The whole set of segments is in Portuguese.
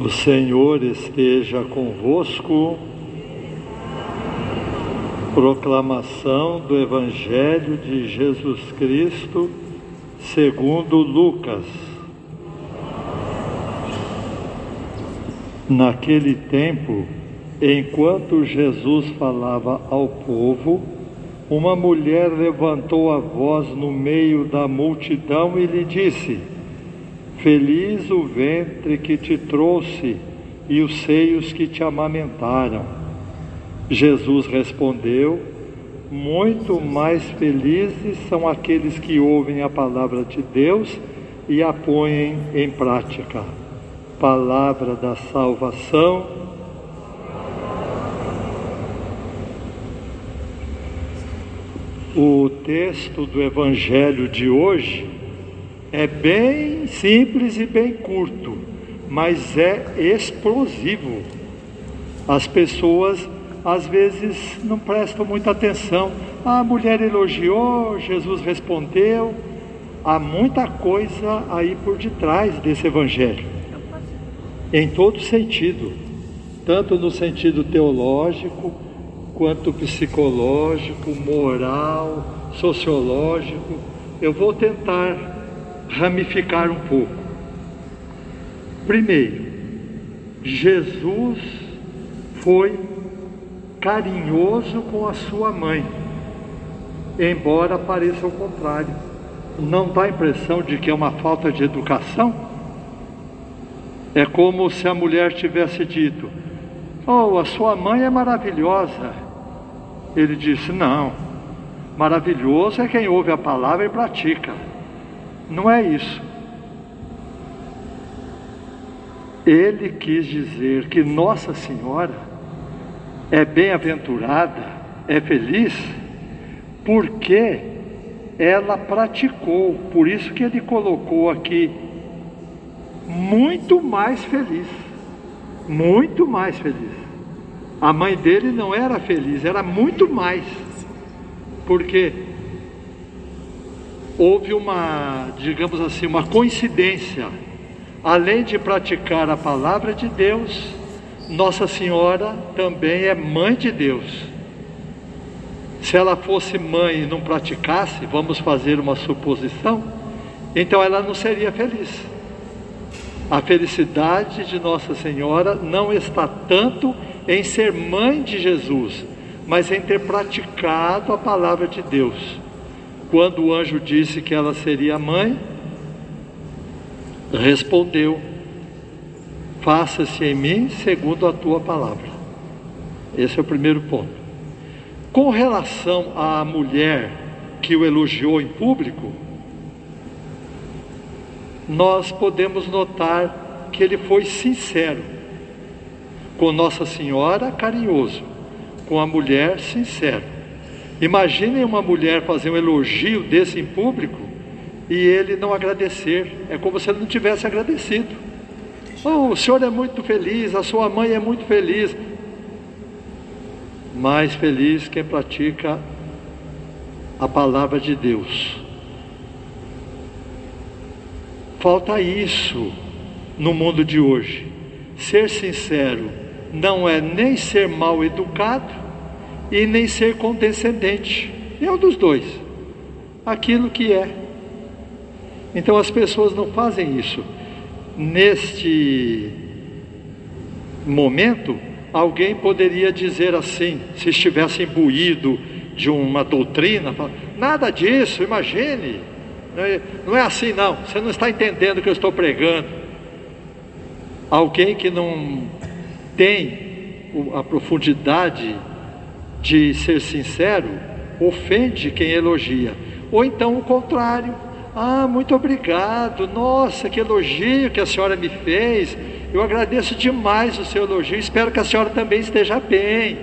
O Senhor esteja convosco. Proclamação do Evangelho de Jesus Cristo, segundo Lucas. Naquele tempo, enquanto Jesus falava ao povo, uma mulher levantou a voz no meio da multidão e lhe disse: Feliz o ventre que te trouxe e os seios que te amamentaram. Jesus respondeu: Muito mais felizes são aqueles que ouvem a palavra de Deus e a põem em prática. Palavra da salvação. O texto do Evangelho de hoje é bem simples e bem curto, mas é explosivo. As pessoas às vezes não prestam muita atenção. A mulher elogiou, Jesus respondeu. Há muita coisa aí por detrás desse evangelho, em todo sentido, tanto no sentido teológico, quanto psicológico, moral, sociológico. Eu vou tentar ramificar um pouco. Primeiro, Jesus foi carinhoso com a sua mãe, embora pareça o contrário. Não dá a impressão de que é uma falta de educação? É como se a mulher tivesse dito: Oh, a sua mãe é maravilhosa. Ele disse: Não, maravilhoso é quem ouve a palavra e pratica. Não é isso. Ele quis dizer que Nossa Senhora é bem-aventurada, é feliz, porque ela praticou, por isso que ele colocou aqui muito mais feliz, muito mais feliz. A mãe dele não era feliz, era muito mais, porque houve uma, digamos assim, uma coincidência. Além de praticar a palavra de Deus, Nossa Senhora também é mãe de Deus. Se ela fosse mãe e não praticasse, vamos fazer uma suposição, então ela não seria feliz. A felicidade de Nossa Senhora não está tanto em ser mãe de Jesus, mas em ter praticado a palavra de Deus. Quando o anjo disse que ela seria mãe, respondeu: Faça-se em mim segundo a tua palavra. Esse é o primeiro ponto. Com relação à mulher que o elogiou em público, nós podemos notar que ele foi sincero. Com Nossa Senhora, carinhoso. Com a mulher, sincero. Imaginem uma mulher fazer um elogio desse em público e ele não agradecer. É como se ele não tivesse agradecido. Oh, o senhor é muito feliz, a sua mãe é muito feliz. Mais feliz quem pratica a palavra de Deus. Falta isso no mundo de hoje. Ser sincero não é nem ser mal educado e nem ser condescendente. É um dos dois. Aquilo que é. Então as pessoas não fazem isso. Neste momento, alguém poderia dizer assim, se estivesse imbuído de uma doutrina, nada disso, imagine. É, não é assim não, você não está entendendo o que eu estou pregando. Alguém que não tem a profundidade de ser sincero ofende quem elogia. Ou então o contrário. Ah, muito obrigado. Nossa, que elogio que a senhora me fez. Eu agradeço demais o seu elogio. Espero que a senhora também esteja bem.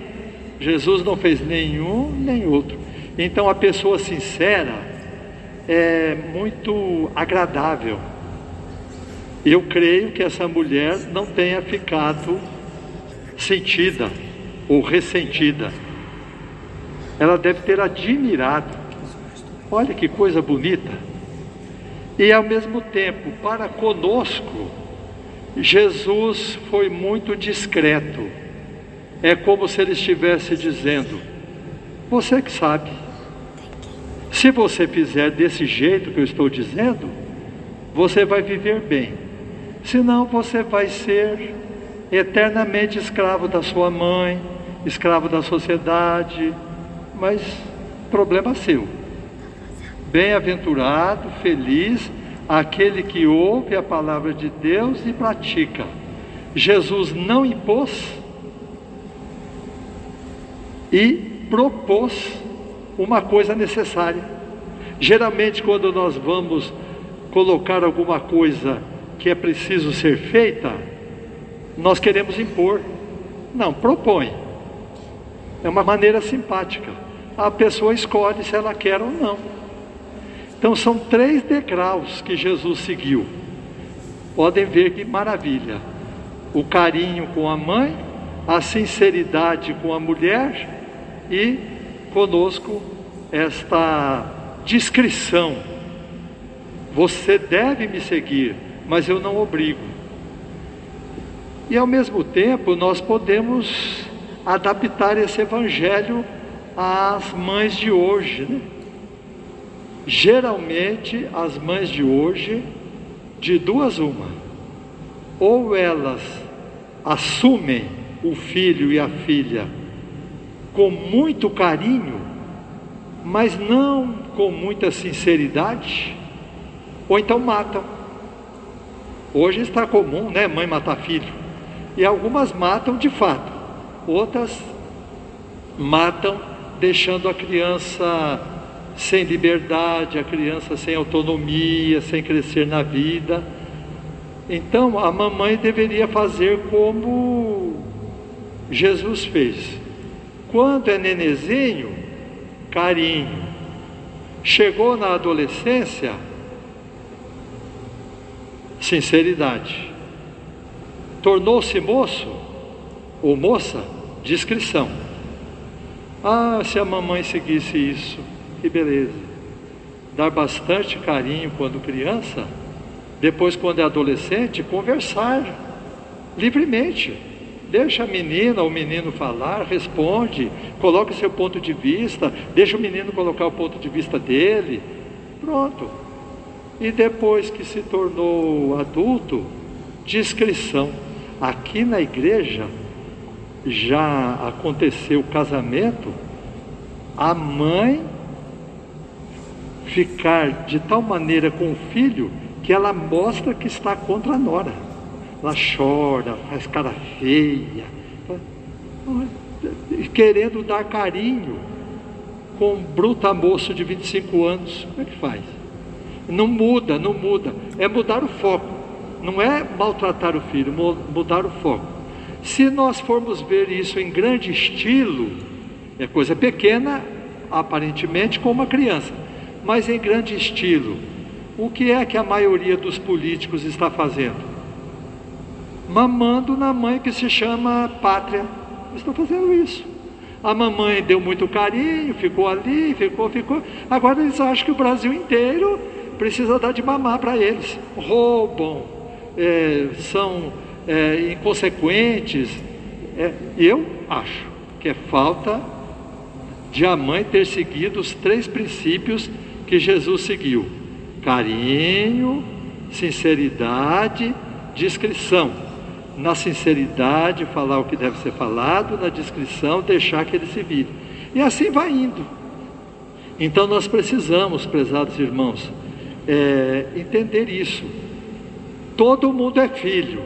Jesus não fez nenhum nem outro. Então a pessoa sincera é muito agradável. Eu creio que essa mulher não tenha ficado sentida ou ressentida ela deve ter admirado. Olha que coisa bonita. E ao mesmo tempo, para conosco, Jesus foi muito discreto. É como se ele estivesse dizendo: Você que sabe. Se você fizer desse jeito que eu estou dizendo, você vai viver bem. Senão você vai ser eternamente escravo da sua mãe, escravo da sociedade, mas problema seu. Bem-aventurado, feliz aquele que ouve a palavra de Deus e pratica. Jesus não impôs e propôs uma coisa necessária. Geralmente, quando nós vamos colocar alguma coisa que é preciso ser feita, nós queremos impor. Não, propõe. É uma maneira simpática. A pessoa escolhe se ela quer ou não. Então são três degraus que Jesus seguiu. Podem ver que maravilha. O carinho com a mãe, a sinceridade com a mulher e conosco esta descrição. Você deve me seguir, mas eu não obrigo. E ao mesmo tempo nós podemos adaptar esse evangelho às mães de hoje, né? Geralmente as mães de hoje, de duas uma, ou elas assumem o filho e a filha com muito carinho, mas não com muita sinceridade, ou então matam. Hoje está comum, né, mãe matar filho. E algumas matam de fato, outras matam deixando a criança sem liberdade, a criança sem autonomia, sem crescer na vida. Então a mamãe deveria fazer como Jesus fez. Quando é nenezinho, carinho. Chegou na adolescência, sinceridade. Tornou-se moço ou moça, discrição. Ah, se a mamãe seguisse isso, que beleza. Dar bastante carinho quando criança, depois, quando é adolescente, conversar livremente. Deixa a menina ou o menino falar, responde, coloca seu ponto de vista, deixa o menino colocar o ponto de vista dele. Pronto. E depois que se tornou adulto, discrição. Aqui na igreja já aconteceu o casamento, a mãe ficar de tal maneira com o filho que ela mostra que está contra a nora. Ela chora, faz cara feia, querendo dar carinho com um bruta moço de 25 anos. Como é que faz? Não muda, não muda. É mudar o foco não é maltratar o filho, mudar o foco. Se nós formos ver isso em grande estilo, é coisa pequena, aparentemente, com uma criança, mas em grande estilo, o que é que a maioria dos políticos está fazendo? Mamando na mãe que se chama pátria. Estão fazendo isso. A mamãe deu muito carinho, ficou ali, ficou, ficou. Agora eles acham que o Brasil inteiro precisa dar de mamar para eles. Roubam, é, são é, inconsequentes. É, eu acho que é falta de a mãe ter seguido os três princípios que Jesus seguiu: carinho, sinceridade, discrição. Na sinceridade, falar o que deve ser falado, na discrição, deixar que ele se vire. E assim vai indo. Então nós precisamos, prezados irmãos, é, entender isso todo mundo é filho,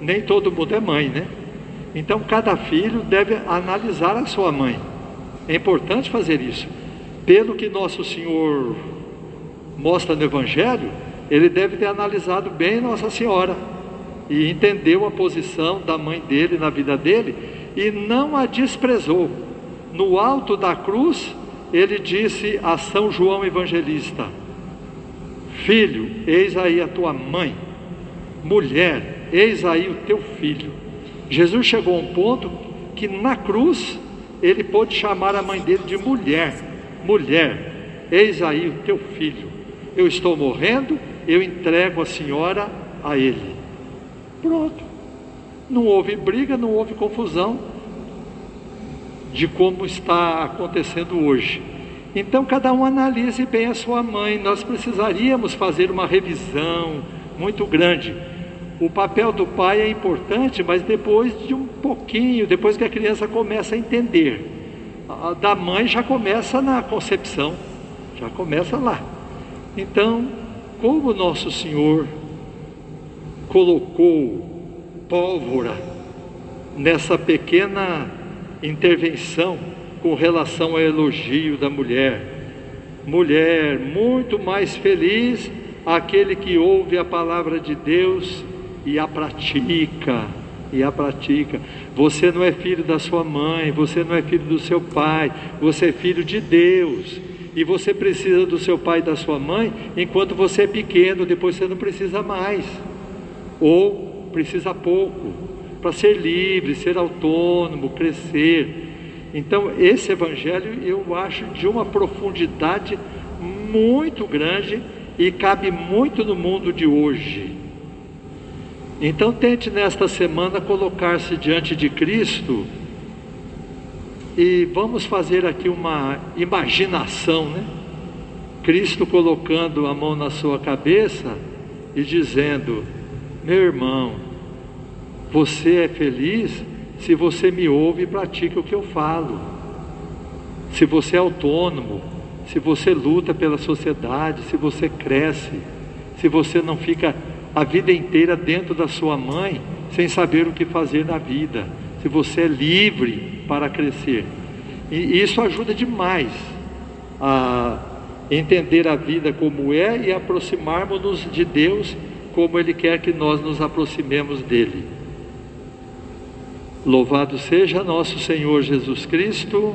nem todo mundo é mãe, né? Então cada filho deve analisar a sua mãe. É importante fazer isso. Pelo que nosso Senhor mostra no Evangelho, ele deve ter analisado bem Nossa Senhora e entendeu a posição da mãe dele na vida dele e não a desprezou. No alto da cruz, ele disse a São João Evangelista: Filho, eis aí a tua mãe mulher, eis aí o teu filho. Jesus chegou a um ponto que na cruz ele pôde chamar a mãe dele de mulher, mulher, eis aí o teu filho. Eu estou morrendo, eu entrego a senhora a ele. Pronto. Não houve briga, não houve confusão de como está acontecendo hoje. Então, cada um analise bem a sua mãe. Nós precisaríamos fazer uma revisão muito grande. O papel do pai é importante, mas depois de um pouquinho, depois que a criança começa a entender. A da mãe já começa na concepção, já começa lá. Então, como nosso Senhor colocou pólvora nessa pequena intervenção com relação ao elogio da mulher. Mulher, muito mais feliz aquele que ouve a palavra de Deus e a pratica. E a pratica. Você não é filho da sua mãe, você não é filho do seu pai, você é filho de Deus. E você precisa do seu pai e da sua mãe enquanto você é pequeno, depois você não precisa mais. Ou precisa pouco para ser livre, ser autônomo, crescer. Então, esse evangelho eu acho de uma profundidade muito grande e cabe muito no mundo de hoje. Então, tente nesta semana colocar-se diante de Cristo e vamos fazer aqui uma imaginação, né? Cristo colocando a mão na sua cabeça e dizendo: Meu irmão, você é feliz se você me ouve e pratica o que eu falo. Se você é autônomo, se você luta pela sociedade, se você cresce, se você não fica a vida inteira dentro da sua mãe sem saber o que fazer na vida, se você é livre para crescer. E isso ajuda demais a entender a vida como é e aproximarmos-nos de Deus como Ele quer que nós nos aproximemos dele. Louvado seja nosso Senhor Jesus Cristo.